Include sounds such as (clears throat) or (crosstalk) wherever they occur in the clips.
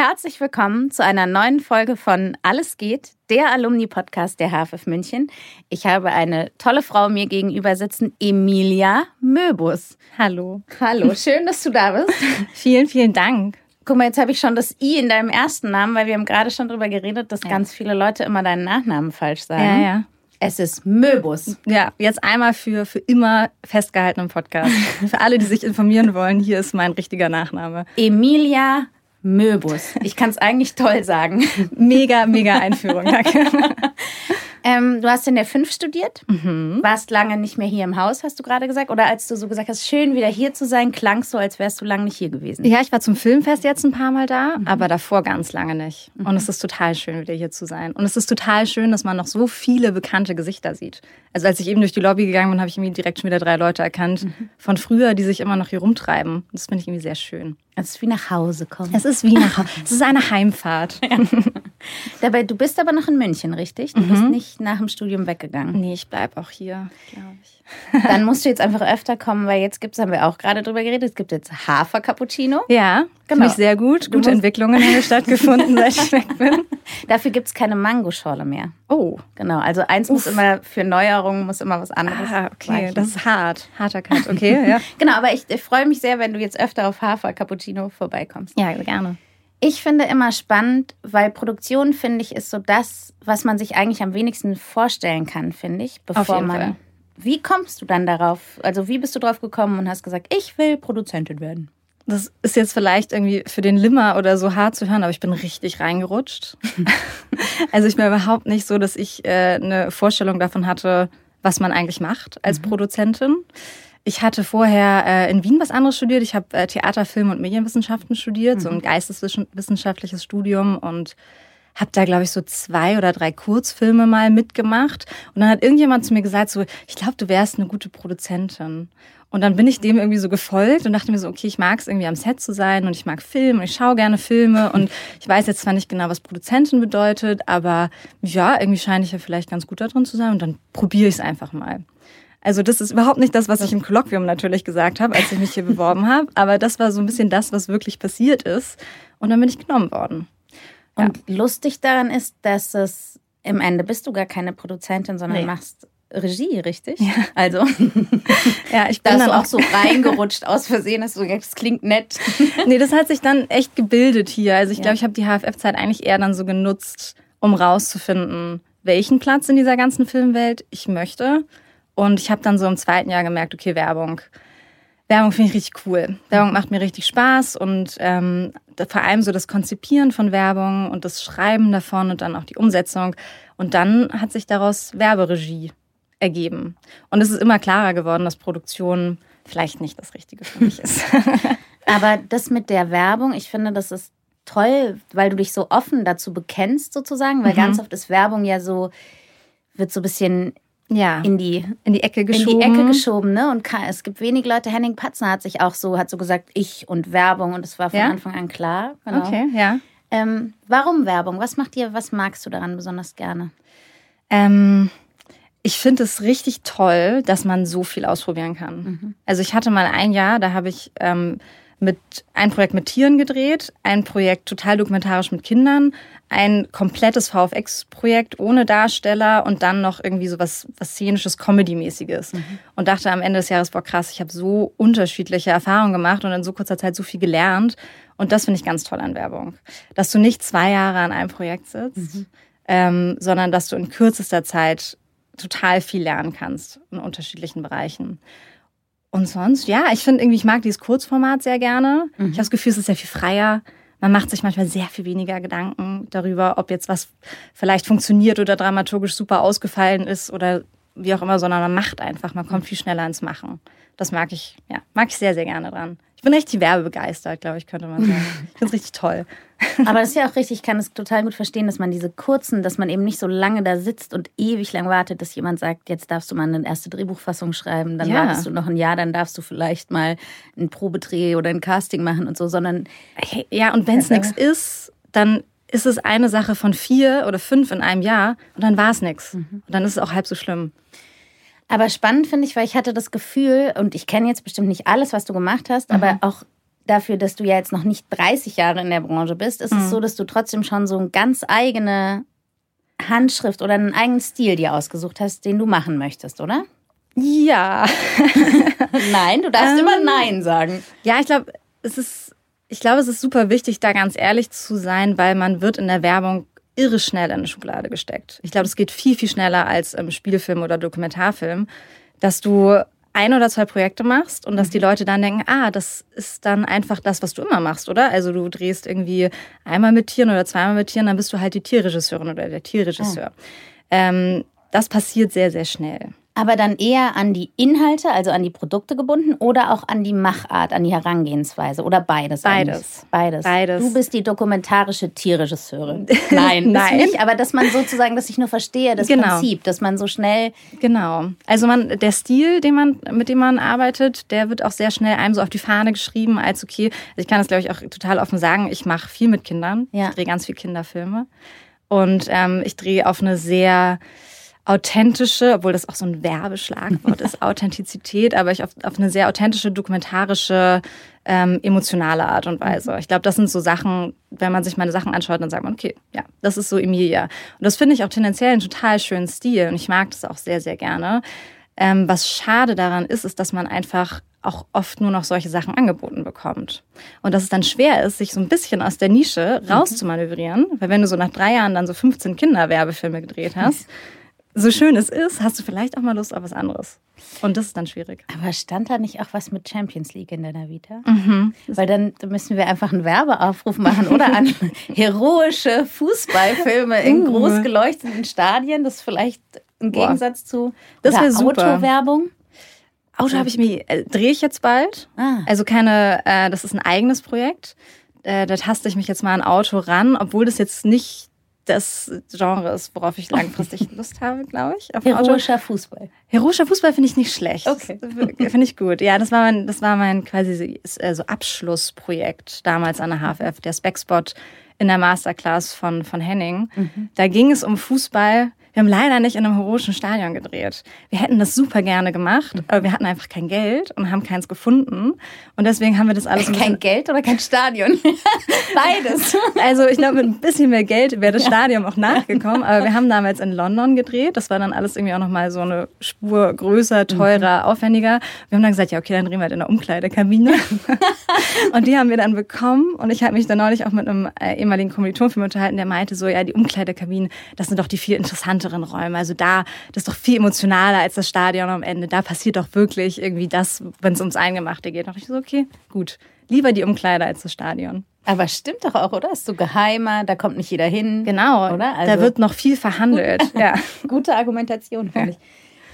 Herzlich willkommen zu einer neuen Folge von Alles geht, der Alumni-Podcast der HFF München. Ich habe eine tolle Frau mir gegenüber sitzen, Emilia Möbus. Hallo. Hallo, schön, dass du da bist. (laughs) vielen, vielen Dank. Guck mal, jetzt habe ich schon das I in deinem ersten Namen, weil wir haben gerade schon darüber geredet, dass Ja. ganz viele Leute immer deinen Nachnamen falsch sagen. Ja, ja. Es ist Möbus. Ja, jetzt einmal für, für immer festgehalten im Podcast. (laughs) für alle, die sich informieren wollen, hier ist mein richtiger Nachname. Emilia Möbus. Ich kann es eigentlich toll sagen. (laughs) Mega, mega Einführung, danke. Ähm, du hast in der 5 studiert, Mhm. warst lange nicht mehr hier im Haus, hast du gerade gesagt. Oder als du so gesagt hast, schön wieder hier zu sein, klang so, als wärst du lange nicht hier gewesen. Ja, ich war zum Filmfest jetzt ein paar Mal da, aber davor ganz lange nicht. Und es ist total schön, wieder hier zu sein. Und es ist total schön, dass man noch so viele bekannte Gesichter sieht. Also als ich eben durch die Lobby gegangen bin, habe ich irgendwie direkt schon wieder drei Leute erkannt von früher, die sich immer noch hier rumtreiben. Das finde ich irgendwie sehr schön. Es ist wie nach Hause kommen. Es ist wie nach Hause. Es ist eine Heimfahrt. (laughs) Dabei, du bist aber noch in München, richtig? Du Mhm. bist nicht nach dem Studium weggegangen. Nee, ich bleib auch hier, glaube ich. Dann musst du jetzt einfach öfter kommen, weil jetzt gibt's, haben wir auch gerade drüber geredet, es gibt jetzt Hafer-Cappuccino. Ja, Genau. finde ich sehr gut. Gute Entwicklungen haben stattgefunden, seit ich weg bin. (laughs) Dafür gibt's keine Mangoschorle mehr. Oh, Genau, also eins muss immer, für Neuerungen muss immer was anderes ah, okay, weichen. das ist hart. Harter Cut, okay, ja. (laughs) Genau, aber ich, ich freue mich sehr, wenn du jetzt öfter auf Hafer-Cappuccino vorbeikommst. Ja, gerne. Ich finde immer spannend, weil Produktion, finde ich, ist so das, was man sich eigentlich am wenigsten vorstellen kann, finde ich, bevor man. Fall. Wie kommst du dann darauf? Also, wie bist du drauf gekommen und hast gesagt, ich will Produzentin werden? Das ist jetzt vielleicht irgendwie für den Limmer oder so hart zu hören, aber ich bin richtig reingerutscht. (laughs) also ich bin überhaupt nicht so, dass ich äh, eine Vorstellung davon hatte, was man eigentlich macht als Produzentin. Ich hatte vorher äh, in Wien was anderes studiert. Ich habe äh, Theater, Film und Medienwissenschaften studiert, so ein geisteswissenschaftliches Studium und habe da, glaube ich, so zwei oder drei Kurzfilme mal mitgemacht. Und dann hat irgendjemand zu mir gesagt, so, ich glaube, du wärst eine gute Produzentin. Und dann bin ich dem irgendwie so gefolgt und dachte mir so, okay, ich mag es irgendwie am Set zu sein und ich mag Film und ich schaue gerne Filme und ich weiß jetzt zwar nicht genau, was Produzentin bedeutet, aber ja, irgendwie scheine ich ja vielleicht ganz gut da drin zu sein und dann probiere ich es einfach mal. Also das ist überhaupt nicht das, was ich im Kolloquium natürlich gesagt habe, als ich mich hier beworben habe, aber das war so ein bisschen das, was wirklich passiert ist und dann bin ich genommen worden. Und lustig daran ist, dass es im Ende bist du gar keine Produzentin, sondern Nee. machst Regie, richtig? Ja. (laughs) Also, (laughs) Ja, ich da bin hast dann du auch so reingerutscht aus Versehen, dass du gesagt hast, das klingt nett. (laughs) nee, das hat sich dann echt gebildet hier. Also ich Ja. glaube, ich habe die HFF-Zeit eigentlich eher dann so genutzt, um rauszufinden, welchen Platz in dieser ganzen Filmwelt ich möchte. Und ich habe dann so im zweiten Jahr gemerkt, okay, Werbung. Werbung finde ich richtig cool. Werbung macht mir richtig Spaß und ähm, vor allem so das Konzipieren von Werbung und das Schreiben davon und dann auch die Umsetzung. Und dann hat sich daraus Werberegie ergeben. Und es ist immer klarer geworden, dass Produktion vielleicht nicht das Richtige für mich ist. (laughs) Aber das mit der Werbung, ich finde, das ist toll, weil du dich so offen dazu bekennst, sozusagen, weil ganz oft ist Werbung ja so, wird so ein bisschen ja. in die in die Ecke in geschoben. die Ecke geschoben, ne? Und es gibt wenig Leute. Henning Patzner hat sich auch so, hat so gesagt, ich und Werbung und es war von Ja? Anfang an klar. Genau. Okay, ja. Ähm, warum Werbung? Was macht dir, was magst du daran besonders gerne? Ähm, ich finde es richtig toll, dass man so viel ausprobieren kann. Also ich hatte mal ein Jahr, da habe ich ähm, mit ein Projekt mit Tieren gedreht, ein Projekt total dokumentarisch mit Kindern, ein komplettes VFX-Projekt ohne Darsteller und dann noch irgendwie so was, was szenisches, Comedy-mäßiges. Und dachte am Ende des Jahres, boah krass, ich habe so unterschiedliche Erfahrungen gemacht und in so kurzer Zeit so viel gelernt. Und das finde ich ganz toll an Werbung. Dass du nicht zwei Jahre an einem Projekt sitzt, ähm, sondern dass du in kürzester Zeit total viel lernen kannst in unterschiedlichen Bereichen. Und sonst, ja, ich finde irgendwie, ich mag dieses Kurzformat sehr gerne. Ich habe das Gefühl, es ist sehr viel freier. Man macht sich manchmal sehr viel weniger Gedanken darüber, ob jetzt was vielleicht funktioniert oder dramaturgisch super ausgefallen ist oder wie auch immer, sondern man macht einfach. Man kommt viel schneller ins Machen. Das mag ich, ja, mag ich sehr, sehr gerne dran. Ich bin richtig werbebegeistert, glaube ich, könnte man sagen. Ich finde es richtig toll. Aber das ist ja auch richtig, ich kann es total gut verstehen, dass man diese kurzen, dass man eben nicht so lange da sitzt und ewig lang wartet, dass jemand sagt, jetzt darfst du mal eine erste Drehbuchfassung schreiben, dann ja. wartest du noch ein Jahr, dann darfst du vielleicht mal einen Probedreh oder ein Casting machen und so, sondern. Ja, und wenn es nichts ist, dann ist es eine Sache von vier oder fünf in einem Jahr und dann war es nichts. Mhm. Und dann ist es auch halb so schlimm. Aber spannend finde ich, weil ich hatte das Gefühl, und ich kenne jetzt bestimmt nicht alles, was du gemacht hast, mhm. aber auch dafür, dass du ja jetzt noch nicht 30 Jahre in der Branche bist, ist mhm. es so, dass du trotzdem schon so eine ganz eigene Handschrift oder einen eigenen Stil dir ausgesucht hast, den du machen möchtest, oder? Ja. (laughs) Nein, du darfst ähm, immer Nein sagen. Ja, ich glaube, es ist, ich glaube, es ist super wichtig, da ganz ehrlich zu sein, weil man wird in der Werbung irre schnell in eine Schublade gesteckt. Ich glaube, es geht viel, viel schneller als im Spielfilm oder Dokumentarfilm, dass du ein oder zwei Projekte machst und dass die mhm. Leute dann denken, ah, das ist dann einfach das, was du immer machst, oder? Also du drehst irgendwie einmal mit Tieren oder zweimal mit Tieren, dann bist du halt die Tierregisseurin oder der Tierregisseur. Oh. Ähm, das passiert sehr, sehr schnell. Aber dann eher an die Inhalte, also an die Produkte gebunden oder auch an die Machart, an die Herangehensweise oder beides? Beides. Beides. Beides. Du bist die dokumentarische Tierregisseurin. (laughs) Nein, Nein. Nicht, aber dass man sozusagen, dass ich nur verstehe, das genau. Prinzip, dass man so schnell. Genau. Also man, der Stil, den man, mit dem man arbeitet, der wird auch sehr schnell einem so auf die Fahne geschrieben, als okay. Also ich kann das, glaube ich, auch total offen sagen. Ich mache viel mit Kindern. Ja. Ich drehe ganz viel Kinderfilme. Und ähm, ich drehe auf eine sehr authentische, obwohl das auch so ein Werbeschlagwort ist, (laughs) Authentizität, aber ich auf, auf eine sehr authentische, dokumentarische, ähm, emotionale Art und Weise. Ich glaube, das sind so Sachen, wenn man sich meine Sachen anschaut, dann sagt man, okay, ja, das ist so Emilia. Und das finde ich auch tendenziell einen total schönen Stil und ich mag das auch sehr, sehr gerne. Ähm, was schade daran ist, ist, dass man einfach auch oft nur noch solche Sachen angeboten bekommt. Und dass es dann schwer ist, sich so ein bisschen aus der Nische mhm. rauszumanövrieren, weil wenn du so nach drei Jahren dann so 15 Kinderwerbefilme gedreht hast, (laughs) so schön es ist, hast du vielleicht auch mal Lust auf was anderes. Und das ist dann schwierig. Aber stand da nicht auch was mit Champions League in deiner Vita? Mhm. Weil dann müssen wir einfach einen Werbeaufruf machen oder an (laughs) heroische Fußballfilme in uh. groß geleuchteten Stadien. Das ist vielleicht im Gegensatz zu das Autowerbung. Auto habe ich mir, äh, drehe ich jetzt bald. Ah. Also keine, äh, das ist ein eigenes Projekt. Äh, da taste ich mich jetzt mal an Auto ran, obwohl das jetzt nicht das Genre ist, worauf ich langfristig (laughs) Lust habe, glaube ich. Heroischer Fußball. Heroischer Fußball finde ich nicht schlecht. Okay. Finde ich gut. Ja, das war mein, das war mein quasi so also Abschlussprojekt damals an der HFF, der Spec-Spot in der Masterclass von, von Henning. Mhm. Da ging es um Fußball wir haben leider nicht in einem heroischen Stadion gedreht. Wir hätten das super gerne gemacht, mhm. aber wir hatten einfach kein Geld und haben keins gefunden. Und deswegen haben wir das alles. Kein Geld oder kein Stadion? (laughs) Beides. Also ich glaube, mit ein bisschen mehr Geld wäre das Stadion auch nachgekommen. Aber wir (laughs) haben damals in London gedreht. Das war dann alles irgendwie auch nochmal so eine Spur größer, teurer, mhm. aufwendiger. Wir haben dann gesagt, ja, okay, dann drehen wir halt in der Umkleidekabine. (laughs) und die haben wir dann bekommen. Und ich habe mich dann neulich auch mit einem äh, ehemaligen Kommilitonfilm unterhalten, der meinte so, ja, die Umkleidekabinen, das sind doch die viel interessanteren größeren Räume. Also da, das ist doch viel emotionaler als das Stadion am Ende. Da passiert doch wirklich irgendwie das, wenn es ums Eingemachte geht. Da dachte ich so, okay, gut. Lieber die Umkleider als das Stadion. Aber stimmt doch auch, oder? Ist so geheimer, da kommt nicht jeder hin. Genau, oder? Also da wird noch viel verhandelt. ja. (laughs) Gute Argumentation, finde ich.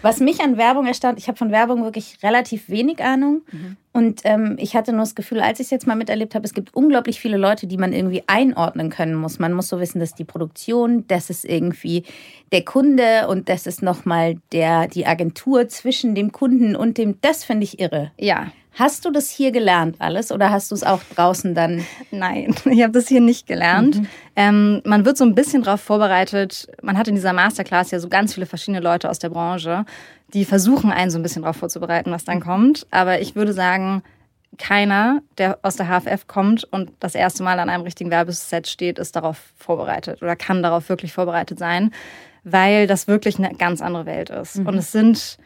Was mich an Werbung erstaunt, ich habe von Werbung wirklich relativ wenig Ahnung. Mhm. Und ähm, ich hatte nur das Gefühl, als ich es jetzt mal miterlebt habe, es gibt unglaublich viele Leute, die man irgendwie einordnen können muss. Man muss so wissen, dass die Produktion, das ist irgendwie der Kunde und das ist nochmal die Agentur zwischen dem Kunden und dem. Das finde ich irre. Ja. Hast du das hier gelernt alles oder hast du es auch draußen dann? Nein, (laughs) ich habe das hier nicht gelernt. Mhm. Ähm, man wird so ein bisschen darauf vorbereitet. Man hat in dieser Masterclass ja so ganz viele verschiedene Leute aus der Branche, die versuchen, einen so ein bisschen darauf vorzubereiten, was dann kommt. Aber ich würde sagen, keiner, der aus der HFF kommt und das erste Mal an einem richtigen Werbeset steht, ist darauf vorbereitet oder kann darauf wirklich vorbereitet sein, weil das wirklich eine ganz andere Welt ist. Mhm. Und es sind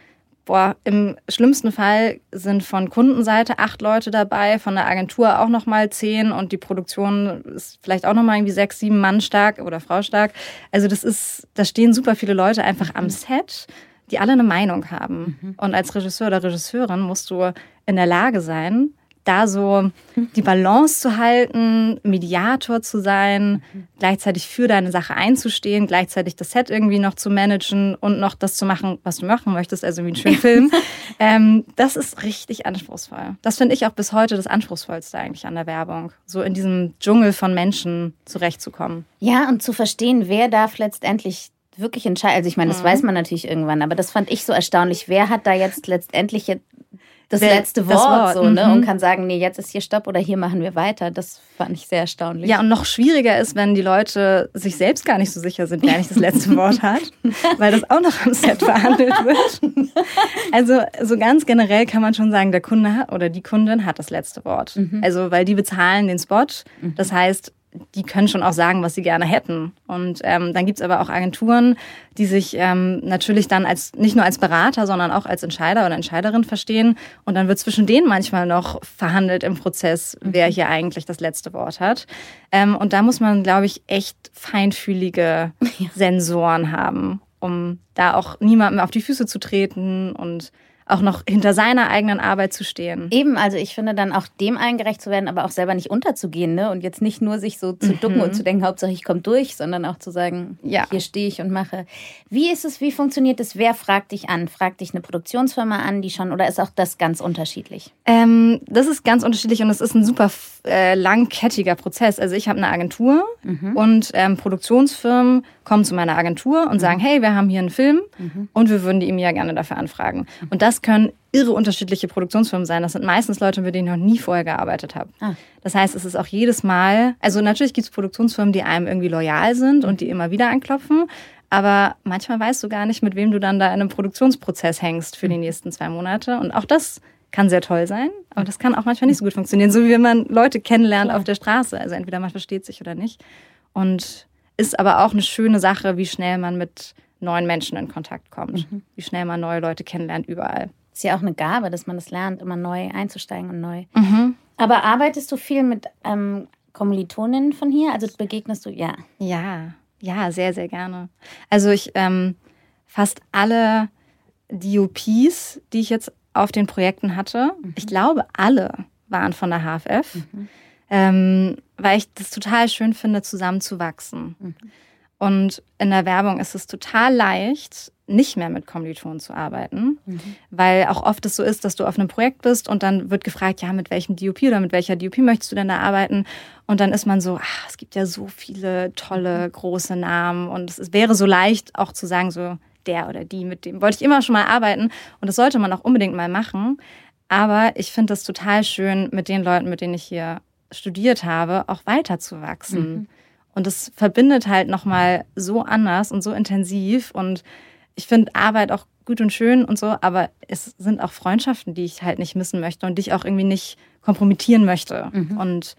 boah, im schlimmsten Fall sind von Kundenseite acht Leute dabei, von der Agentur auch nochmal zehn und die Produktion ist vielleicht auch nochmal irgendwie sechs, sieben Mann stark oder Frau stark. Also das ist, da stehen super viele Leute einfach am Set, die alle eine Meinung haben. Mhm. Und als Regisseur oder Regisseurin musst du in der Lage sein, da so die Balance zu halten, Mediator zu sein, gleichzeitig für deine Sache einzustehen, gleichzeitig das Set irgendwie noch zu managen und noch das zu machen, was du machen möchtest, also wie einen schönen Film. (laughs) ähm, das ist richtig anspruchsvoll. Das finde ich auch bis heute das Anspruchsvollste eigentlich an der Werbung, so in diesem Dschungel von Menschen zurechtzukommen. Ja, und zu verstehen, wer darf letztendlich wirklich entscheiden. Also ich meine, das mhm. weiß man natürlich irgendwann, aber das fand ich so erstaunlich. Wer hat da jetzt letztendlich das letzte Wort, das Wort. so, ne? Mhm. Und kann sagen, nee, jetzt ist hier Stopp oder hier machen wir weiter. Das fand ich sehr erstaunlich. Ja, und noch schwieriger ist, wenn die Leute sich selbst gar nicht so sicher sind, wer nicht das letzte Wort (laughs) hat, weil das auch noch am Set verhandelt wird. Also, so ganz generell kann man schon sagen, der Kunde hat, oder die Kundin hat das letzte Wort. Mhm. Also, weil die bezahlen den Spot. Mhm. Das heißt, die können schon auch sagen, was sie gerne hätten. Und ähm, dann gibt's aber auch Agenturen, die sich ähm, natürlich dann als nicht nur als Berater, sondern auch als Entscheider oder Entscheiderin verstehen. Und dann wird zwischen denen manchmal noch verhandelt im Prozess, wer mhm. hier eigentlich das letzte Wort hat. Ähm, und da muss man, glaube ich, echt feinfühlige (laughs) Sensoren haben, um da auch niemandem auf die Füße zu treten und auch noch hinter seiner eigenen Arbeit zu stehen. Eben, also ich finde dann auch dem eingerecht zu werden, aber auch selber nicht unterzugehen, ne? Und jetzt nicht nur sich so zu ducken mhm. und zu denken, Hauptsache ich komme durch, sondern auch zu sagen, ja. hier stehe ich und mache. Wie ist es, wie funktioniert es? Wer fragt dich an? Fragt dich eine Produktionsfirma an, die schon, oder ist auch das ganz unterschiedlich? Ähm, das ist ganz unterschiedlich und es ist ein super äh, langkettiger Prozess. Also ich habe eine Agentur mhm. und ähm, Produktionsfirmen kommen zu meiner Agentur und mhm. sagen, hey, wir haben hier einen Film mhm. und wir würden die EMEA gerne dafür anfragen. Und das können irre unterschiedliche Produktionsfirmen sein. Das sind meistens Leute, mit denen ich noch nie vorher gearbeitet habe. Ah. Das heißt, es ist auch jedes Mal, also natürlich gibt es Produktionsfirmen, die einem irgendwie loyal sind und die immer wieder anklopfen. Aber manchmal weißt du gar nicht, mit wem du dann da in einem Produktionsprozess hängst für die mhm. nächsten zwei Monate. Und auch das kann sehr toll sein, aber das kann auch manchmal nicht so gut funktionieren. So wie wenn man Leute kennenlernt auf der Straße. Also entweder man versteht sich oder nicht. Und ist aber auch eine schöne Sache, wie schnell man mit neuen Menschen in Kontakt kommt, mhm. wie schnell man neue Leute kennenlernt überall. Ist ja auch eine Gabe, dass man das lernt, immer neu einzusteigen und neu. Mhm. Aber arbeitest du viel mit ähm, Kommilitoninnen von hier? Also begegnest du, ja? Ja, ja, sehr, sehr gerne. Also ich ähm, fast alle DOPs, die ich jetzt auf den Projekten hatte, mhm. ich glaube, alle waren von der HFF. Mhm ähm, weil ich das total schön finde, zusammenzuwachsen. Mhm. Und in der Werbung ist es total leicht, nicht mehr mit Kommilitonen zu arbeiten, mhm. weil auch oft es so ist, dass du auf einem Projekt bist und dann wird gefragt, ja, mit welchem DOP oder mit welcher DOP möchtest du denn da arbeiten? Und dann ist man so, ach, es gibt ja so viele tolle, mhm. große Namen und es wäre so leicht auch zu sagen, so der oder die, mit dem wollte ich immer schon mal arbeiten und das sollte man auch unbedingt mal machen. Aber ich finde das total schön mit den Leuten, mit denen ich hier studiert habe, auch weiterzuwachsen. Mhm. Und das verbindet halt nochmal so anders und so intensiv. Und ich finde Arbeit auch gut und schön und so, aber es sind auch Freundschaften, die ich halt nicht missen möchte und die ich auch irgendwie nicht kompromittieren möchte. Mhm. Und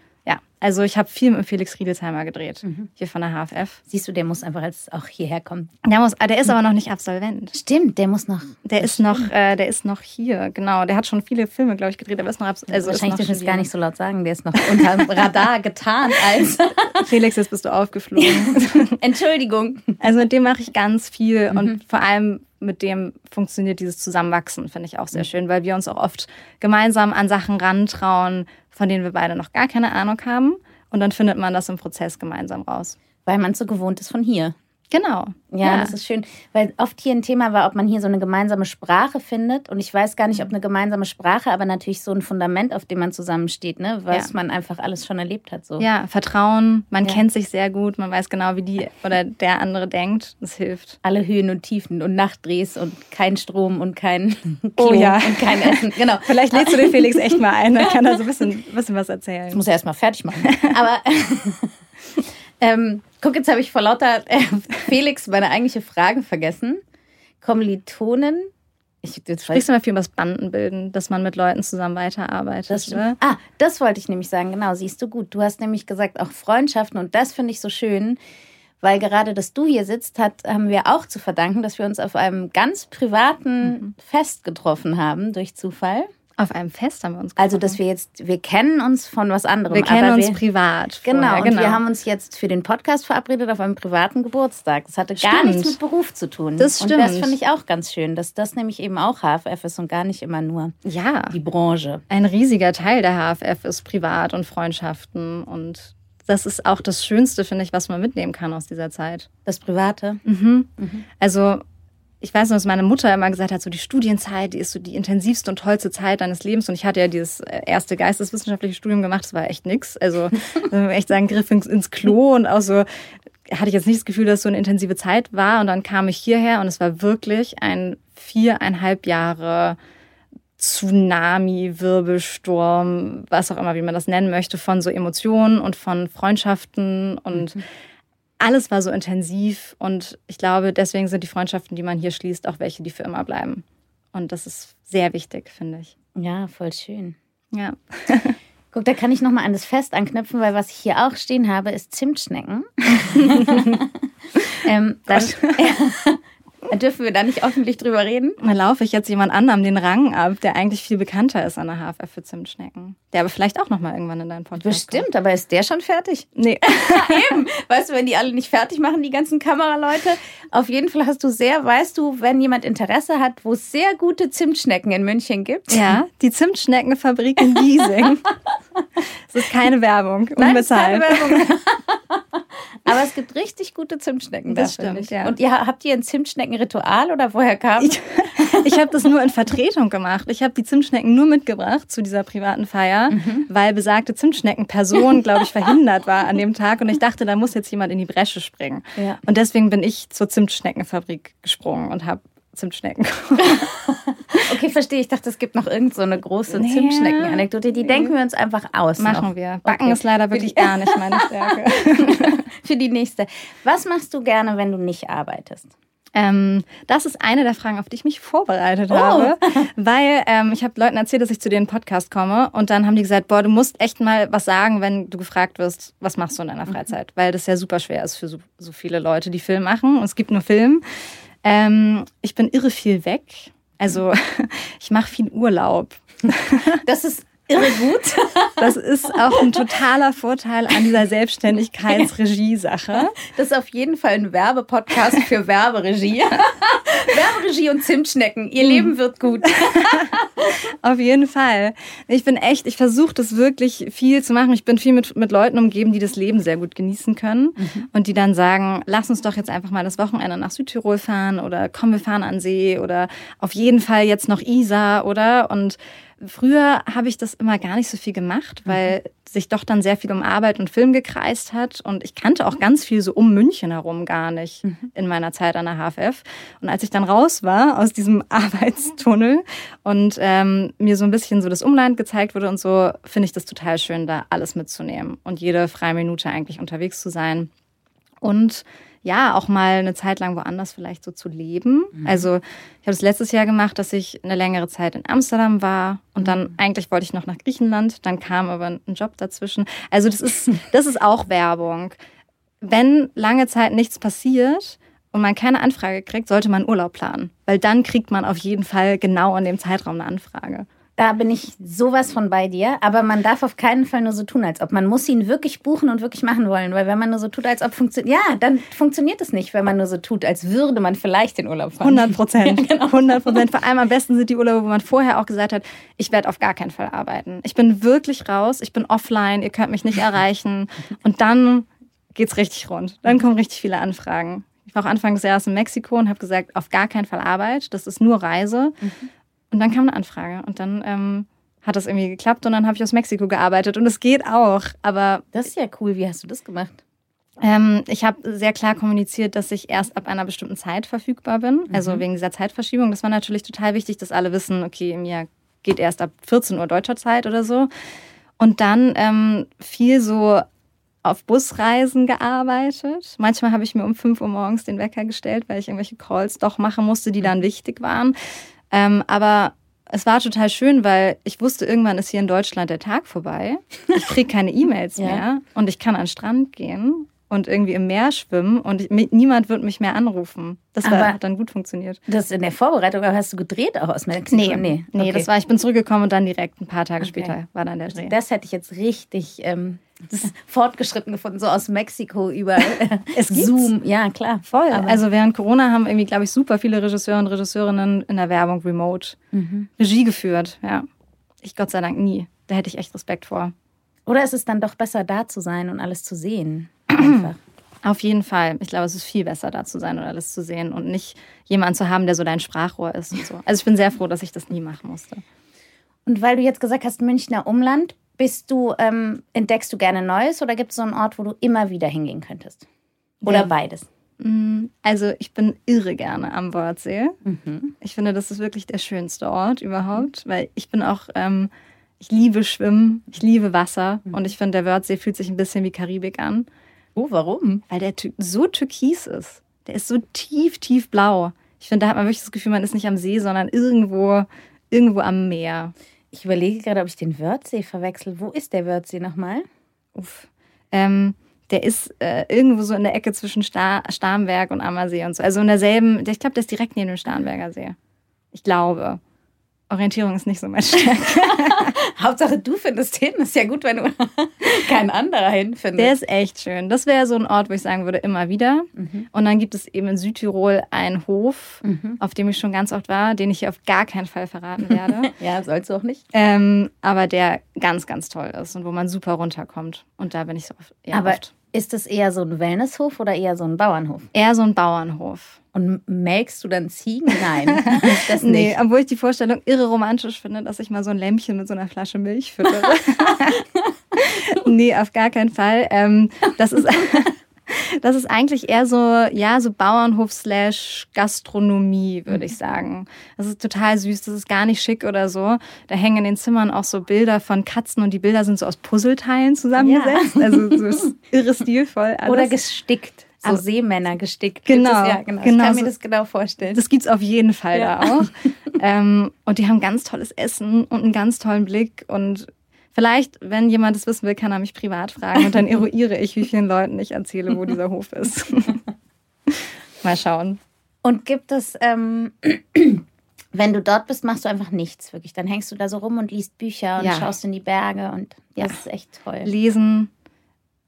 also ich habe viel mit Felix Riedelsheimer gedreht, mhm. hier von der HFF. Siehst du, der muss einfach jetzt auch hierher kommen. Der muss, ah, der ist aber noch nicht Absolvent. Stimmt, der muss noch. Der ist noch, äh, der ist noch hier, genau. Der hat schon viele Filme, glaube ich, gedreht, aber ist noch Absolvent. Also Wahrscheinlich dürfen es gar nicht so laut sagen. Der ist noch unter dem Radar (laughs) getarnt als. Felix, jetzt bist du aufgeflogen. (laughs) Entschuldigung. Also mit dem mache ich ganz viel mhm. und vor allem mit dem funktioniert dieses Zusammenwachsen, finde ich auch sehr mhm. schön, weil wir uns auch oft gemeinsam an Sachen rantrauen, von denen wir beide noch gar keine Ahnung haben. Und dann findet man das im Prozess gemeinsam raus. Weil man so gewohnt ist von hier. Genau. Ja, ja, das ist schön, weil oft hier ein Thema war, ob man hier so eine gemeinsame Sprache findet. Und ich weiß gar nicht, ob eine gemeinsame Sprache, aber natürlich so ein Fundament, auf dem man zusammensteht, ne? was ja. man einfach alles schon erlebt hat. So. Ja, Vertrauen, man ja. kennt sich sehr gut, man weiß genau, wie die oder der andere denkt. Das hilft. Alle Höhen und Tiefen und Nachtdrehs und kein Strom und kein (laughs) Klo oh, ja. und kein Essen. Genau. (laughs) Vielleicht lädst du den Felix (laughs) echt mal ein, dann kann er so ein bisschen, bisschen was erzählen. Ich muss er erst mal fertig machen. Aber ähm, Guck, jetzt habe ich vor lauter äh, Felix meine eigentliche Frage vergessen. Kommilitonen. Ich, jetzt Sprichst du mal viel über das Bandenbilden, dass man mit Leuten zusammen weiterarbeitet, das, oder? Ah, das wollte ich nämlich sagen, genau, siehst du gut. Du hast nämlich gesagt, auch Freundschaften und das finde ich so schön, weil gerade, dass du hier sitzt, hat, haben wir auch zu verdanken, dass wir uns auf einem ganz privaten mhm. Fest getroffen haben durch Zufall. Auf einem Fest haben wir uns getroffen. Also, dass wir jetzt, wir kennen uns von was anderem. Wir kennen uns wir, privat. Genau, vorher, genau. Und wir haben uns jetzt für den Podcast verabredet auf einem privaten Geburtstag. Das hatte stimmt. gar nichts mit Beruf zu tun. Das stimmt. Und das finde ich auch ganz schön, dass das nämlich eben auch HFF ist und gar nicht immer nur ja. die Branche. Ein riesiger Teil der HFF ist privat und Freundschaften und das ist auch das Schönste, finde ich, was man mitnehmen kann aus dieser Zeit. Das Private. Mhm. Mhm. Also ich weiß noch, dass meine Mutter immer gesagt hat, so die Studienzeit, die ist so die intensivste und tollste Zeit deines Lebens. Und ich hatte ja dieses äh, erste geisteswissenschaftliche Studium gemacht, das war echt nix. Also (laughs) echt sagen, Griff ins, ins Klo und auch so hatte ich jetzt nicht das Gefühl, dass es so eine intensive Zeit war. Und dann kam ich hierher und es war wirklich ein viereinhalb Jahre Tsunami, Wirbelsturm, was auch immer, wie man das nennen möchte, von so Emotionen und von Freundschaften und mhm alles war so intensiv und ich glaube, deswegen sind die Freundschaften, die man hier schließt, auch welche, die für immer bleiben. Und das ist sehr wichtig, finde ich. Ja, voll schön. Ja. (laughs) Guck, da kann ich nochmal an das Fest anknüpfen, weil was ich hier auch stehen habe, ist Zimtschnecken. (laughs) (laughs) ähm, dann, Dürfen wir da nicht öffentlich drüber reden? Da laufe ich jetzt jemand anderem den Rang ab, der eigentlich viel bekannter ist an der HFF für Zimtschnecken. Der aber vielleicht auch nochmal irgendwann in deinen Podcast Bestimmt, kommt. aber ist der schon fertig? Nee. (laughs) Eben. Weißt du, wenn die alle nicht fertig machen, die ganzen Kameraleute. Auf jeden Fall hast du sehr, weißt du, wenn jemand Interesse hat, wo es sehr gute Zimtschnecken in München gibt. Ja, die Zimtschneckenfabrik in Giesing. (laughs) Es ist keine Werbung, unbezahlt. Nein, keine Werbung. (laughs) Aber es gibt richtig gute Zimtschnecken. Das da, stimmt, ja. Und ihr, habt ihr ein Zimtschneckenritual oder woher kam Ich, (laughs) ich habe das nur in Vertretung gemacht. Ich habe die Zimtschnecken nur mitgebracht zu dieser privaten Feier, mhm. weil besagte Zimtschneckenperson, (laughs) glaube ich, verhindert war an dem Tag. Und ich dachte, da muss jetzt jemand in die Bresche springen. Ja. Und deswegen bin ich zur Zimtschneckenfabrik gesprungen und habe Zimtschnecken. (laughs) okay, verstehe. Ich dachte, es gibt noch irgend so eine große nee, Zimtschnecken-Anekdote. Die denken wir uns einfach aus. Machen noch. wir. Backen okay. ist leider wirklich gar nicht meine Stärke. Für die nächste. Was machst du gerne, wenn du nicht arbeitest? Ähm, das ist eine der Fragen, auf die ich mich vorbereitet oh. habe, (laughs) weil ähm, ich habe Leuten erzählt, dass ich zu dir in den Podcast komme und dann haben die gesagt, boah, du musst echt mal was sagen, wenn du gefragt wirst, was machst du in deiner mhm. Freizeit, weil das ja super schwer ist für so, so viele Leute, die Film machen und es gibt nur Film. Ähm, ich bin irre viel weg. Also (laughs) ich mache viel Urlaub. Das ist irre gut. (laughs) Das ist auch ein totaler Vorteil an dieser Selbstständigkeitsregie-Sache. Das ist auf jeden Fall ein Werbepodcast für Werberegie. (laughs) Werberegie und Zimtschnecken. Ihr Leben wird gut. (laughs) Auf jeden Fall. Ich bin echt, ich versuche das wirklich viel zu machen. Ich bin viel mit, mit Leuten umgeben, die das Leben sehr gut genießen können mhm. und die dann sagen, lass uns doch jetzt einfach mal das Wochenende nach Südtirol fahren oder komm, wir fahren an See oder auf jeden Fall jetzt noch Isar oder und Früher habe ich das immer gar nicht so viel gemacht, weil mhm. sich doch dann sehr viel um Arbeit und Film gekreist hat. Und ich kannte auch ganz viel so um München herum gar nicht mhm. in meiner Zeit an der HFF. Und als ich dann raus war aus diesem (laughs) Arbeitstunnel und ähm, mir so ein bisschen so das Umland gezeigt wurde und so, finde ich das total schön, da alles mitzunehmen und jede freie Minute eigentlich unterwegs zu sein. Und ja, auch mal eine Zeit lang woanders vielleicht so zu leben. Mhm. Also ich habe es letztes Jahr gemacht, dass ich eine längere Zeit in Amsterdam war und dann mhm. eigentlich wollte ich noch nach Griechenland, dann kam aber ein Job dazwischen. Also das ist, (laughs) das ist auch Werbung. Wenn lange Zeit nichts passiert, und man keine Anfrage kriegt, sollte man Urlaub planen. Weil dann kriegt man auf jeden Fall genau in dem Zeitraum eine Anfrage. Da bin ich sowas von bei dir. Aber man darf auf keinen Fall nur so tun, als ob. Man muss ihn wirklich buchen und wirklich machen wollen. Weil wenn man nur so tut, als ob funktioniert, ja, dann funktioniert es nicht, wenn man nur so tut, als würde man vielleicht den Urlaub fahren. 100 Prozent. (laughs) Ja, genau. 100 Prozent. Vor allem am besten sind die Urlaube, wo man vorher auch gesagt hat, ich werde auf gar keinen Fall arbeiten. Ich bin wirklich raus, ich bin offline, ihr könnt mich nicht erreichen. Und dann geht's richtig rund. Dann kommen richtig viele Anfragen. Ich war auch Anfang des Jahres in Mexiko und habe gesagt, auf gar keinen Fall Arbeit. Das ist nur Reise. Mhm. Und dann kam eine Anfrage und dann ähm, hat das irgendwie geklappt und dann habe ich aus Mexiko gearbeitet und es geht auch. Aber das ist ja cool. Wie hast du das gemacht? Ähm, ich habe sehr klar kommuniziert, dass ich erst ab einer bestimmten Zeit verfügbar bin. Mhm. Also wegen dieser Zeitverschiebung. Das war natürlich total wichtig, dass alle wissen, okay, mir geht erst ab 14 Uhr deutscher Zeit oder so. Und dann ähm, viel so auf Busreisen gearbeitet. Manchmal habe ich mir um 5 Uhr morgens den Wecker gestellt, weil ich irgendwelche Calls doch machen musste, die dann wichtig waren. Ähm, aber es war total schön, weil ich wusste, irgendwann ist hier in Deutschland der Tag vorbei. Ich kriege keine E-Mails (laughs) ja. mehr und ich kann an den Strand gehen und irgendwie im Meer schwimmen und ich, niemand wird mich mehr anrufen. Das war, hat dann gut funktioniert. Das in der Vorbereitung, aber hast du gedreht auch aus Mexiko? Nee, nee, nee okay. das war, ich bin zurückgekommen und dann direkt ein paar Tage Okay. später war dann der Dreh. Das hätte ich jetzt richtig ähm, fortgeschritten gefunden, so aus Mexiko über (laughs) Es gibt's. Zoom. Ja, klar. Voll. Aber- also während Corona haben irgendwie, glaube ich, super viele Regisseure und Regisseurinnen in der Werbung remote Mhm. Regie geführt. Ja. Ich Gott sei Dank nie. Da hätte ich echt Respekt vor. Oder ist es dann doch besser, da zu sein und alles zu sehen? (clears throat) Einfach. Auf jeden Fall. Ich glaube, es ist viel besser, da zu sein und alles zu sehen und nicht jemanden zu haben, der so dein Sprachrohr ist und so. Also ich bin sehr froh, dass ich das nie machen musste. Und weil du jetzt gesagt hast, Münchner Umland, bist du, ähm, entdeckst du gerne Neues oder gibt es so einen Ort, wo du immer wieder hingehen könntest? Oder Ja. beides? Also ich bin irre gerne am Wordsee. Mhm. Ich finde, das ist wirklich der schönste Ort überhaupt, weil ich bin auch, ähm, ich liebe Schwimmen, ich liebe Wasser Mhm. und ich finde, der Wordsee fühlt sich ein bisschen wie Karibik an, Oh, warum? weil der so türkis ist. Der ist so tief, tief blau. Ich finde, da hat man wirklich das Gefühl, man ist nicht am See, sondern irgendwo, irgendwo am Meer. Ich überlege gerade, ob ich den Wörthsee verwechsel. Wo ist der Wörthsee nochmal? Uff. Ähm, der ist äh, irgendwo so in der Ecke zwischen Sta Starnberg und Ammersee und so. Also in derselben, ich glaube, der ist direkt neben dem Starnberger See. Ich glaube. Orientierung ist nicht so mein Stärke. (laughs) Hauptsache, du findest hin. Ist ja gut, wenn du (laughs) kein anderer hinfindest. Der ist echt schön. Das wäre so ein Ort, wo ich sagen würde, immer wieder. Und dann gibt es eben in Südtirol einen Hof, auf dem ich schon ganz oft war, den ich hier auf gar keinen Fall verraten (laughs) werde. ja, sollst du auch nicht. ähm, aber der ganz, ganz toll ist und wo man super runterkommt. Und da bin ich so oft. Aber oft. ist das eher so ein Wellnesshof oder eher so ein Bauernhof? Eher so ein Bauernhof. Und melkst du dann Ziegen? Nein, (laughs) das Nee, nicht. obwohl ich die Vorstellung irre romantisch finde, dass ich mal so ein Lämpchen mit so einer Flasche Milch füttere. (laughs) nee, auf gar keinen Fall. Ähm, das ist. (laughs) Das ist eigentlich eher so, ja, so Bauernhof slash Gastronomie, würde ich sagen. Das ist total süß, das ist gar nicht schick oder so. Da hängen in den Zimmern auch so Bilder von Katzen und die Bilder sind so aus Puzzleteilen zusammengesetzt. Also so ist irre stilvoll alles. Oder gestickt. So Seemänner gestickt. Genau, Gibt es, ja, genau. genau Ich kann so. mir das genau vorstellen. Das gibt's auf jeden Fall Ja. da auch. (laughs) ähm, und die haben ganz tolles Essen und einen ganz tollen Blick. Und vielleicht, wenn jemand das wissen will, kann er mich privat fragen. Und dann (laughs) eruiere ich, wie vielen Leuten ich erzähle, wo dieser Hof ist. (laughs) Mal schauen. Und gibt es, ähm, (clears throat) wenn du dort bist, machst du einfach nichts wirklich. Dann hängst du da so rum und liest Bücher und Ja. schaust in die Berge und Ja. das ist echt toll. Lesen,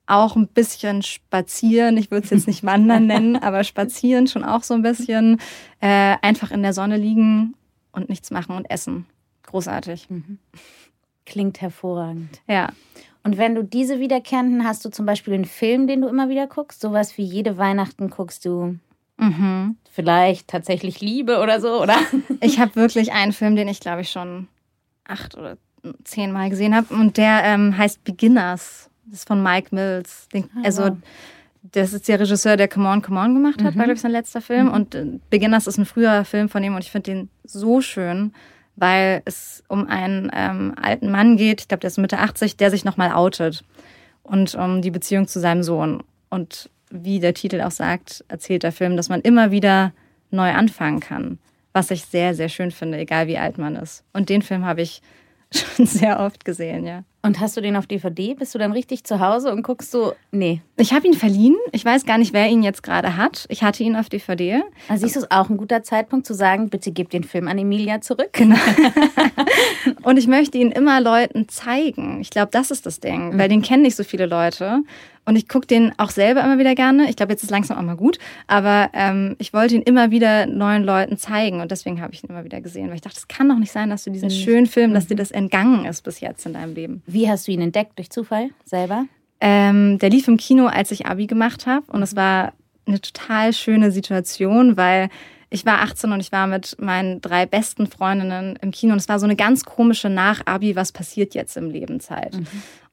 auch ein bisschen spazieren. Ich würde es jetzt nicht wandern (laughs) nennen, aber spazieren schon auch so ein bisschen. Äh, einfach in der Sonne liegen und nichts machen und essen. Großartig. Klingt hervorragend. Ja. Und wenn du diese wiederkehrenden, hast du zum Beispiel einen Film, den du immer wieder guckst? Sowas wie jede Weihnachten guckst du Mhm. vielleicht tatsächlich Liebe oder so, oder? (laughs) Ich habe wirklich einen Film, den ich glaube ich schon acht oder zehn Mal gesehen habe. Und der ähm, heißt Beginners. Das ist von Mike Mills. Den, Ah, also, das ist der Regisseur, der Come On, Come On gemacht hat, war, glaube ich, sein letzter Film. Und äh, Beginners ist ein früherer Film von ihm und ich finde den so schön, weil es um einen ähm, alten Mann geht, ich glaube, der ist Mitte 80, der sich nochmal outet. Und um die Beziehung zu seinem Sohn. Und wie der Titel auch sagt, erzählt der Film, dass man immer wieder neu anfangen kann. Was ich sehr, sehr schön finde, egal wie alt man ist. Und den Film habe ich (laughs) schon sehr oft gesehen, ja. Und hast du den auf DVD? Bist du dann richtig zu Hause und guckst so? Nee. Ich habe ihn verliehen. Ich weiß gar nicht, wer ihn jetzt gerade hat. Ich hatte ihn auf DVD. Also siehst du es auch ein guter Zeitpunkt zu sagen, bitte gib den Film an Emilia zurück? Genau. (laughs) Und ich möchte ihn immer Leuten zeigen. Ich glaube, das ist das Ding, weil den kennen nicht so viele Leute. Und ich gucke den auch selber immer wieder gerne. Ich glaube, jetzt ist langsam auch mal gut. Aber ähm, ich wollte ihn immer wieder neuen Leuten zeigen. Und deswegen habe ich ihn immer wieder gesehen. Weil ich dachte, es kann doch nicht sein, dass du diesen schönen Film, dass dir das entgangen ist bis jetzt in deinem Leben. Wie hast du ihn entdeckt? Durch Zufall? Selber? Ähm, der lief im Kino, als ich Abi gemacht habe. Und es war eine total schöne Situation, weil ich war 18 und ich war mit meinen drei besten Freundinnen im Kino. Und es war so eine ganz komische Nach-Abi, was passiert jetzt im Leben Zeit.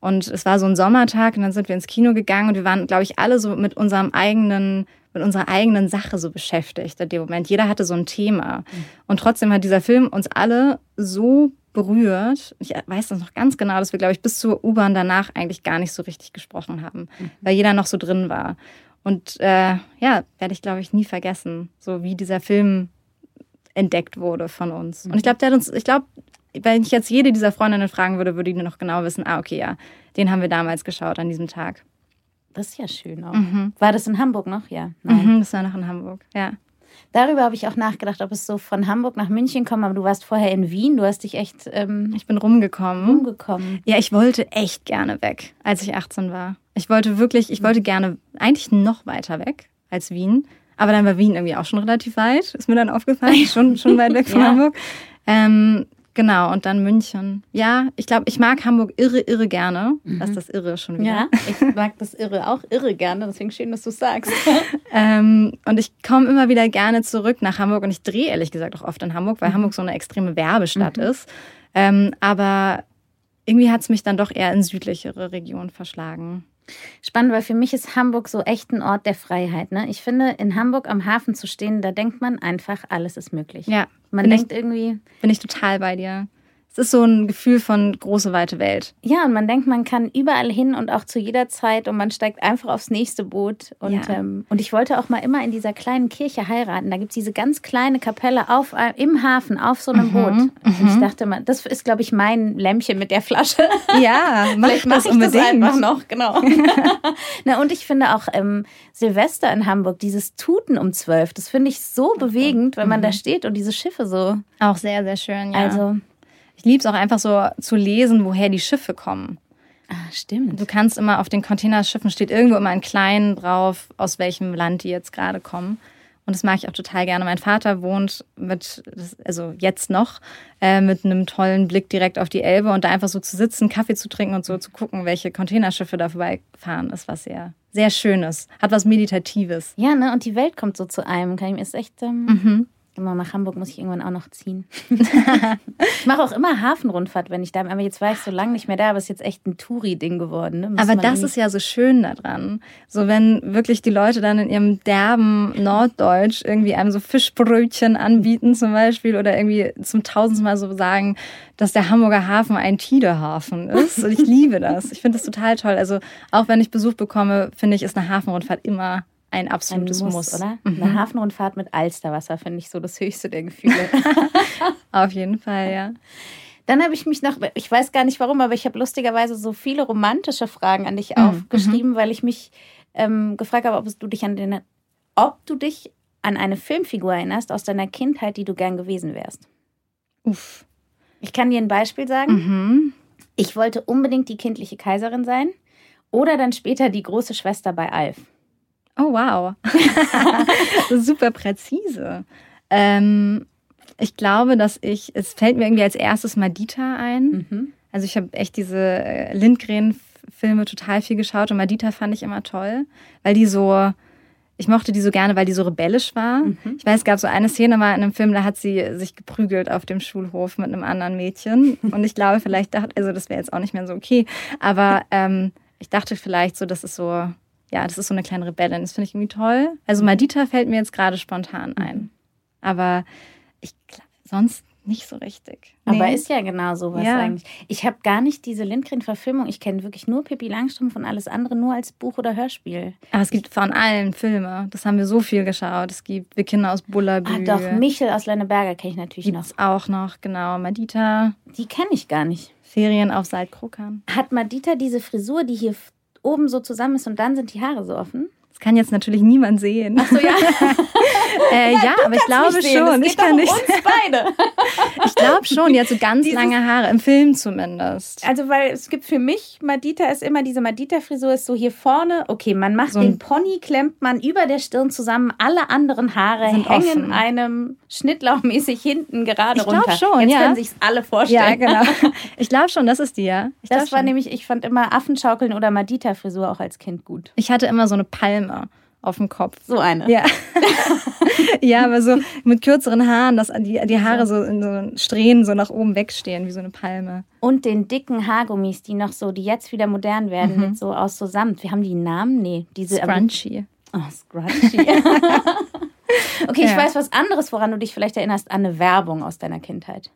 Und es war so ein Sommertag und dann sind wir ins Kino gegangen und wir waren, glaube ich, alle so mit unserem eigenen mit unserer eigenen Sache so beschäftigt in dem Moment. Jeder hatte so ein Thema. Und trotzdem hat dieser Film uns alle so berührt. Ich weiß das noch ganz genau, dass wir, glaube ich, bis zur U-Bahn danach eigentlich gar nicht so richtig gesprochen haben, weil jeder noch so drin war. Und äh, ja, werde ich, glaube ich, nie vergessen, so wie dieser Film entdeckt wurde von uns. Und ich glaube, der hat uns, ich glaube, wenn ich jetzt jede dieser Freundinnen fragen würde, würde die noch genau wissen, ah, okay, ja, den haben wir damals geschaut an diesem Tag. Das ist ja schön auch. War das in Hamburg noch? Ja. Nein. Mhm, das war noch in Hamburg, ja. Darüber habe ich auch nachgedacht, ob es so von Hamburg nach München kommt, aber du warst vorher in Wien, du hast dich echt ähm, Ich bin rumgekommen. umgekommen. Ja, ich wollte echt gerne weg, als ich 18 war. Ich wollte wirklich, ich wollte gerne eigentlich noch weiter weg als Wien. Aber dann war Wien irgendwie auch schon relativ weit, ist mir dann aufgefallen, (laughs) schon, schon weit weg von Ja. Hamburg. Ähm, genau, und dann München. Ja, ich glaube, ich mag Hamburg irre, irre gerne. Was ist das irre schon wieder? Ja, ich mag das irre auch irre gerne, deswegen schön, dass du es sagst. (laughs) Ähm, und ich komme immer wieder gerne zurück nach Hamburg und ich drehe ehrlich gesagt auch oft in Hamburg, weil Hamburg so eine extreme Werbestadt ist. Ähm, aber irgendwie hat es mich dann doch eher in südlichere Regionen verschlagen. Spannend, weil für mich ist Hamburg so echt ein Ort der Freiheit. Ne? Ich finde, in Hamburg am Hafen zu stehen, da denkt man einfach, alles ist möglich. Ja, Man bin ich- denkt irgendwie, Bin ich total bei dir. Es ist so ein Gefühl von große, weite Welt. ja, und man denkt, man kann überall hin und auch zu jeder Zeit und man steigt einfach aufs nächste Boot. Und, Ja. ähm, und ich wollte auch mal immer in dieser kleinen Kirche heiraten. Da gibt es diese ganz kleine Kapelle auf, äh, im Hafen auf so einem Boot. Und ich dachte mal, das ist, glaube ich, mein Lämpchen mit der Flasche. (laughs) Ja, mach Vielleicht mache ich das einfach noch, genau. (laughs) (laughs) Na, und ich finde auch ähm, Silvester in Hamburg, dieses Tuten um zwölf, das finde ich so bewegend, wenn man da steht und diese Schiffe so. Auch sehr, sehr schön, ja. Also, ich liebe es auch einfach so zu lesen, woher die Schiffe kommen. ah, stimmt. Du kannst immer auf den Containerschiffen steht irgendwo immer ein klein drauf, aus welchem Land die jetzt gerade kommen. Und das mag ich auch total gerne. Mein Vater wohnt mit, also jetzt noch, äh, mit einem tollen Blick direkt auf die Elbe und da einfach so zu sitzen, Kaffee zu trinken und so zu gucken, welche Containerschiffe da vorbeifahren, ist was sehr, sehr Schönes. Hat was Meditatives. Ja, ne? Und die Welt kommt so zu einem. Kann ich mir ist echt. Ähm, Immer nach Hamburg muss ich irgendwann auch noch ziehen. (laughs) ich mache auch immer Hafenrundfahrt, wenn ich da bin. Aber jetzt war ich so lange nicht mehr da, aber es ist jetzt echt ein Touri-Ding geworden. Ne? Aber das ist ja so schön daran. So wenn wirklich die Leute dann in ihrem derben Norddeutsch irgendwie einem so Fischbrötchen anbieten zum Beispiel oder irgendwie zum tausendsten Mal so sagen, dass der Hamburger Hafen ein Tidehafen ist. Und ich liebe das. Ich finde das total toll. Also auch wenn ich Besuch bekomme, finde ich, ist eine Hafenrundfahrt immer ein ein absolutes Muss, Muss. oder? Eine Hafenrundfahrt mit Alsterwasser finde ich so das höchste der Gefühle. (laughs) Auf jeden Fall, ja. Dann habe ich mich noch, ich weiß gar nicht warum, aber ich habe lustigerweise so viele romantische Fragen an dich aufgeschrieben, weil ich mich ähm, gefragt habe, ob du dich an den, ob du dich an eine Filmfigur erinnerst aus deiner Kindheit, die du gern gewesen wärst. Uff. Ich kann dir ein Beispiel sagen. Mhm. Ich wollte unbedingt die kindliche Kaiserin sein oder dann später die große Schwester bei Alf. Oh, wow. (laughs) Super präzise. Ähm, ich glaube, dass ich, es fällt mir irgendwie als erstes Madita ein. Mhm. Also ich habe echt diese äh, Lindgren-Filme total viel geschaut und Madita fand ich immer toll, weil die so, ich mochte die so gerne, weil die so rebellisch war. Ich weiß, es gab so eine Szene mal in einem Film, da hat sie sich geprügelt auf dem Schulhof mit einem anderen Mädchen. (laughs) Und ich glaube, vielleicht dachte, also das wäre jetzt auch nicht mehr so okay, aber ähm, ich dachte vielleicht so, das ist so, ja, das ist so eine kleine Rebellin. Das finde ich irgendwie toll. Also Madita fällt mir jetzt gerade spontan ein. Aber ich glaube, sonst nicht so richtig. Aber Nee. ist ja genau sowas Ja. eigentlich. Ich habe gar nicht diese Lindgren-Verfilmung. Ich kenne wirklich nur Pippi Langstrumpf und alles andere nur als Buch oder Hörspiel. Aber es gibt von allen Filme. Das haben wir so viel geschaut. Es gibt Wir Kinder aus Bullabü. Ah, doch, Michel aus Lenneberger kenne ich natürlich noch. Gibt's auch noch, genau. Madita, Die kenne ich gar nicht. Ferien auf Saltkrokan. Hat Madita diese Frisur, die hier oben so zusammen ist und dann sind die Haare so offen? Das kann jetzt natürlich niemand sehen. So, ja, (laughs) äh, ja, aber ich glaube schon. Ich kann nicht. uns (laughs) beide. Ich glaube schon. Die hat so ganz Dieses- lange Haare im Film zumindest. Also, weil es gibt für mich, Madita ist immer, diese Madita-Frisur ist so hier vorne, okay, man macht So den Pony, klemmt man über der Stirn zusammen, alle anderen Haare hängen offen. einem schnittlauchmäßig hinten gerade Ich runter. schon, Jetzt ja. können sich's alle Ja, vorstellen. genau. (laughs) Ich glaube schon, das ist die, ja. Ich Das war schon. nämlich, ich fand immer Affenschaukeln oder Madita-Frisur auch als Kind gut. Ich hatte immer so eine Palme auf dem Kopf. So eine. Ja. (laughs) ja, aber so mit kürzeren Haaren, dass die, die Haare so in so Strähnen so nach oben wegstehen, wie so eine Palme. Und den dicken Haargummis, die noch so, die jetzt wieder modern werden, Mhm. mit so aus so Samt. Wir haben die Namen? Nee, diese. Scrunchy. Oh, scrunchy. (laughs) okay, ich Ja. weiß was anderes, woran du dich vielleicht erinnerst, an eine Werbung aus deiner Kindheit.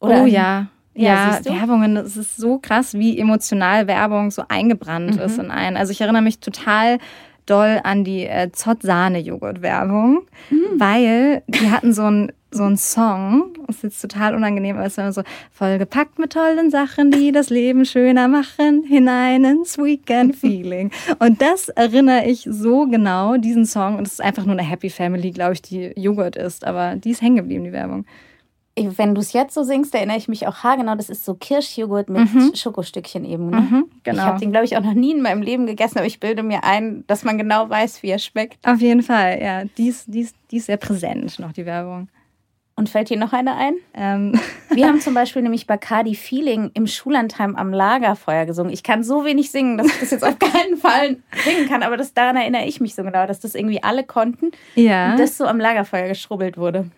oh an- ja. Ja, Ja? Werbungen, es ist so krass, wie emotional Werbung so eingebrannt Mhm. ist in einen. Also ich erinnere mich total doll an die äh, Zott-Sahne-Joghurt-Werbung, mhm. weil die hatten so ein so ein Song, das ist jetzt total unangenehm, aber es war so vollgepackt mit tollen Sachen, die das Leben schöner machen, hinein ins Weekend (laughs) Feeling. Und das erinnere ich so genau, diesen Song. Und es ist einfach nur eine Happy Family, glaube ich, die Joghurt ist, aber die ist hängen geblieben, die Werbung. Wenn du es jetzt so singst, erinnere ich mich auch haargenau. Das ist so Kirschjoghurt mit mhm. Schokostückchen eben. Ne? Mhm, genau. Ich habe den, glaube ich, auch noch nie in meinem Leben gegessen, aber ich bilde mir ein, dass man genau weiß, wie er schmeckt. Auf jeden Fall, ja. Die ist, die ist, die ist sehr präsent, noch die Werbung. Und fällt dir noch eine ein? Ähm. (laughs) Wir haben zum (laughs) Beispiel nämlich Bacardi Feeling im Schullandheim am Lagerfeuer gesungen. Ich kann so wenig singen, dass ich das jetzt auf keinen Fall singen kann, aber das, daran erinnere ich mich so genau, dass das irgendwie alle konnten ja. und das so am Lagerfeuer geschrubbelt wurde.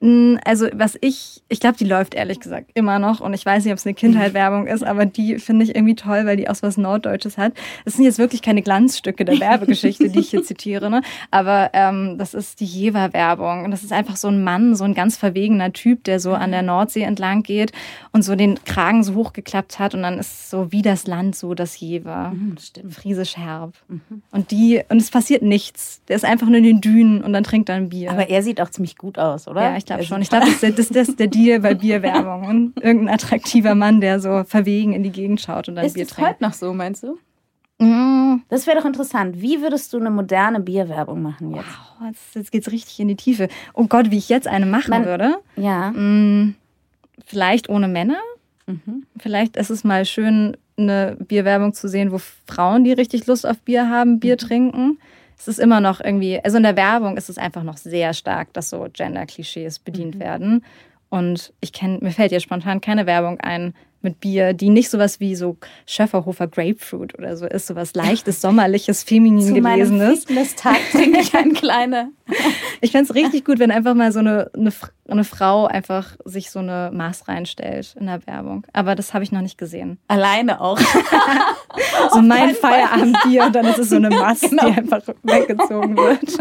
Mm, also was ich, ich glaube, die läuft ehrlich gesagt immer noch und ich weiß nicht, ob es eine Kindheitwerbung ist, aber die finde ich irgendwie toll, weil die auch so was Norddeutsches hat. Das sind jetzt wirklich keine Glanzstücke der Werbegeschichte, die ich hier (laughs) zitiere, ne? aber ähm, das ist die Jever-Werbung und das ist einfach so ein Mann, so ein ganz verwegener Typ, der so an der Nordsee entlang geht und so den Kragen so hochgeklappt hat und dann ist so wie das Land so das Jever. Mhm, stimmt. Friesisch herb. Mhm. Und die, und es passiert nichts. Der ist einfach nur in den Dünen und dann trinkt er ein Bier. Aber er sieht auch ziemlich gut aus, oder? Ja, ich glaube schon. Ich glaube, das, das, das ist der Deal bei Bierwerbung. Und irgendein attraktiver Mann, der so verwegen in die Gegend schaut und dann ist Bier trinkt. Ist heute noch so, meinst du? Mm. Das wäre doch interessant. Wie würdest du eine moderne Bierwerbung machen jetzt? Wow, jetzt, jetzt geht's richtig in die Tiefe. Oh Gott, wie ich jetzt eine machen Man, würde. Ja. Mm, vielleicht ohne Männer. Mhm. Vielleicht ist es mal schön, eine Bierwerbung zu sehen, wo Frauen, die richtig Lust auf Bier haben, Bier mhm. trinken es ist immer noch irgendwie, also in der Werbung ist es einfach noch sehr stark, dass so Gender-Klischees bedient mhm. werden. Und ich kenne, mir fällt jetzt spontan keine Werbung ein, mit Bier, die nicht sowas wie so Schöfferhofer Grapefruit oder so ist, sowas leichtes, sommerliches, feminin Zu gelesenes. Tag (laughs) trinke ich ein kleine. ich fände es richtig gut, wenn einfach mal so eine, eine, eine, Frau einfach sich so eine Maß reinstellt in der Werbung. Aber das habe ich noch nicht gesehen. Alleine auch. (laughs) so mein Feierabendbier und dann ist es so eine Masse, genau. die einfach weggezogen wird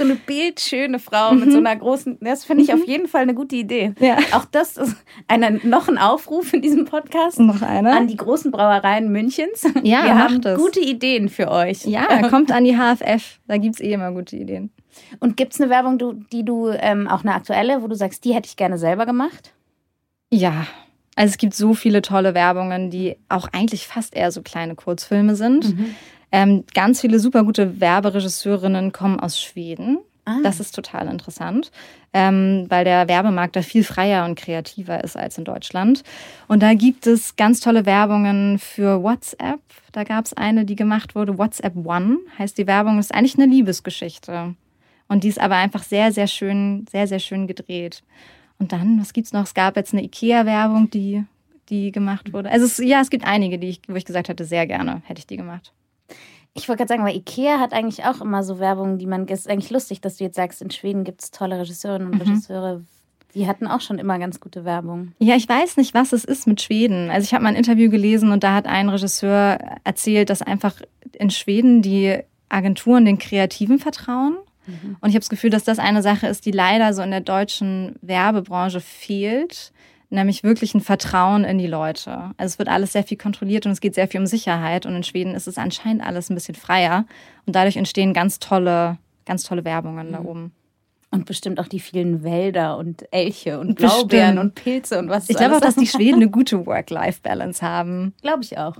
so eine bildschöne Frau mhm. mit so einer großen. Das finde ich mhm. auf jeden Fall eine gute Idee. Ja. Auch das ist eine, noch ein Aufruf in diesem Podcast. Noch einer. An die großen Brauereien Münchens. Ja, Wir haben das. gute Ideen für euch. Ja, kommt an die HFF. Da gibt es eh immer gute Ideen. Und gibt es eine Werbung, die du ähm, auch eine aktuelle, wo du sagst, die hätte ich gerne selber gemacht? Ja, also es gibt so viele tolle Werbungen, die auch eigentlich fast eher so kleine Kurzfilme sind. Mhm. Ähm, ganz viele super gute Werberegisseurinnen kommen aus Schweden. Ah. Das ist total interessant, ähm, weil der Werbemarkt da viel freier und kreativer ist als in Deutschland. Und da gibt es ganz tolle Werbungen für WhatsApp. Da gab es eine, die gemacht wurde. WhatsApp One heißt die Werbung. Ist eigentlich eine Liebesgeschichte. Und die ist aber einfach sehr, sehr schön, sehr, sehr schön gedreht. Und dann, was gibt's noch? Es gab jetzt eine IKEA-Werbung, die, die gemacht wurde. Also es, ja, es gibt einige, die ich, wo ich gesagt hätte, sehr gerne hätte ich die gemacht. Ich wollte gerade sagen, weil Ikea hat eigentlich auch immer so Werbung, die man, ist eigentlich lustig, dass du jetzt sagst, in Schweden gibt es tolle Regisseurinnen und mhm. Regisseure. Die hatten auch schon immer ganz gute Werbung. Ja, ich weiß nicht, was es ist mit Schweden. Also ich habe mal ein Interview gelesen und da hat ein Regisseur erzählt, dass einfach in Schweden die Agenturen den Kreativen vertrauen. Mhm. Und ich habe das Gefühl, dass das eine Sache ist, die leider so in der deutschen Werbebranche fehlt nämlich wirklich ein Vertrauen in die Leute. Also es wird alles sehr viel kontrolliert und es geht sehr viel um Sicherheit. Und in Schweden ist es anscheinend alles ein bisschen freier. Und dadurch entstehen ganz tolle, ganz tolle Werbungen mhm. da oben. Und bestimmt auch die vielen Wälder und Elche und Blaubeeren und Pilze und was. Ich glaube auch, dass die Schweden (laughs) eine gute Work-Life-Balance haben. Glaube ich auch.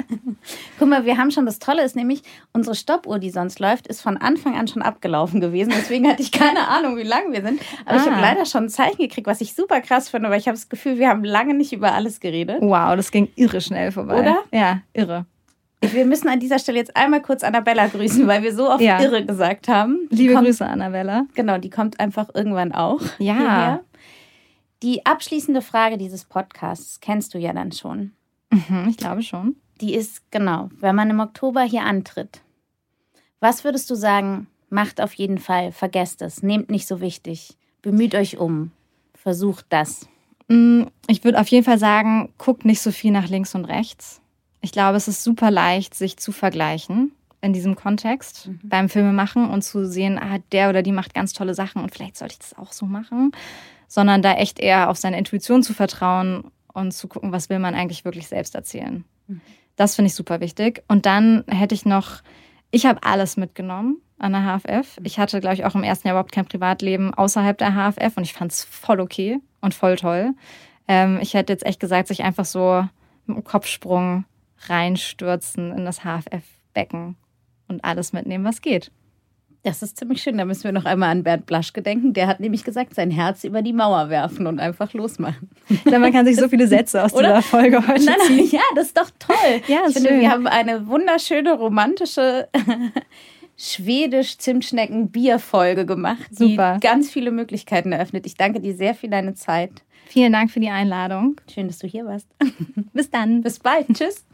(laughs) Guck mal, wir haben schon das Tolle ist nämlich, unsere Stoppuhr, die sonst läuft, ist von Anfang an schon abgelaufen gewesen. Deswegen hatte ich keine Ahnung, wie lang wir sind. Aber ah. ich habe leider schon ein Zeichen gekriegt, was ich super krass finde, weil ich habe das Gefühl, wir haben lange nicht über alles geredet. Wow, das ging irre schnell vorbei. Oder? Ja, irre. Wir müssen an dieser Stelle jetzt einmal kurz Annabella grüßen, weil wir so oft ja. irre gesagt haben. Die Liebe kommt, Grüße, Annabella. Genau, die kommt einfach irgendwann auch. Ja. Hierher. Die abschließende Frage dieses Podcasts kennst du ja dann schon. Mhm, ich glaube schon. Die ist, genau, wenn man im Oktober hier antritt. Was würdest du sagen, macht auf jeden Fall, vergesst es, nehmt nicht so wichtig, bemüht euch um, versucht das. Mm, ich würde auf jeden Fall sagen, guckt nicht so viel nach links und rechts ich glaube, es ist super leicht, sich zu vergleichen in diesem Kontext mhm. beim Filmemachen und zu sehen, ah, der oder die macht ganz tolle Sachen und vielleicht sollte ich das auch so machen, sondern da echt eher auf seine Intuition zu vertrauen und zu gucken, was will man eigentlich wirklich selbst erzählen. Mhm. Das finde ich super wichtig. Und dann hätte ich noch, Ich habe alles mitgenommen an der HFF. Ich hatte, glaube ich, auch im ersten Jahr überhaupt kein Privatleben außerhalb der HFF und ich fand es voll okay und voll toll. Ähm, ich hätte jetzt echt gesagt, sich einfach so mit einem Kopfsprung reinstürzen in das HFF-Becken und alles mitnehmen, was geht. Das ist ziemlich schön. Da müssen wir noch einmal an Bernd Blasch gedenken. Der hat nämlich gesagt, sein Herz über die Mauer werfen und einfach losmachen. Ja, man kann sich so viele Sätze aus dieser Folge heute nein, ziehen. Nein, ja, das ist doch toll. (laughs) Ja, ich finde, schön. wir haben eine wunderschöne, romantische (laughs) schwedisch-Zimtschnecken-Bier-Folge gemacht, Super. die ganz viele Möglichkeiten eröffnet. Ich danke dir sehr für deine Zeit. Vielen Dank für die Einladung. Schön, dass du hier warst. (laughs) Bis dann. Bis bald. Tschüss.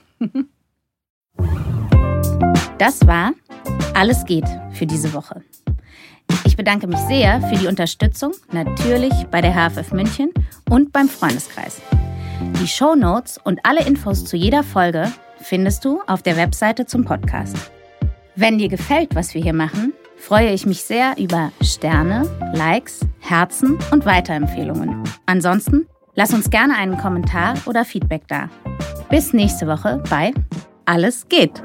Das war Alles geht für diese Woche. Ich bedanke mich sehr für die Unterstützung, natürlich bei der HFF München und beim Freundeskreis. Die Show Notes und alle Infos zu jeder Folge findest du auf der Webseite zum Podcast. Wenn dir gefällt, was wir hier machen, freue ich mich sehr über Sterne, Likes, Herzen und Weiterempfehlungen. Ansonsten lass uns gerne einen Kommentar oder Feedback da. Bis nächste Woche bei Alles geht.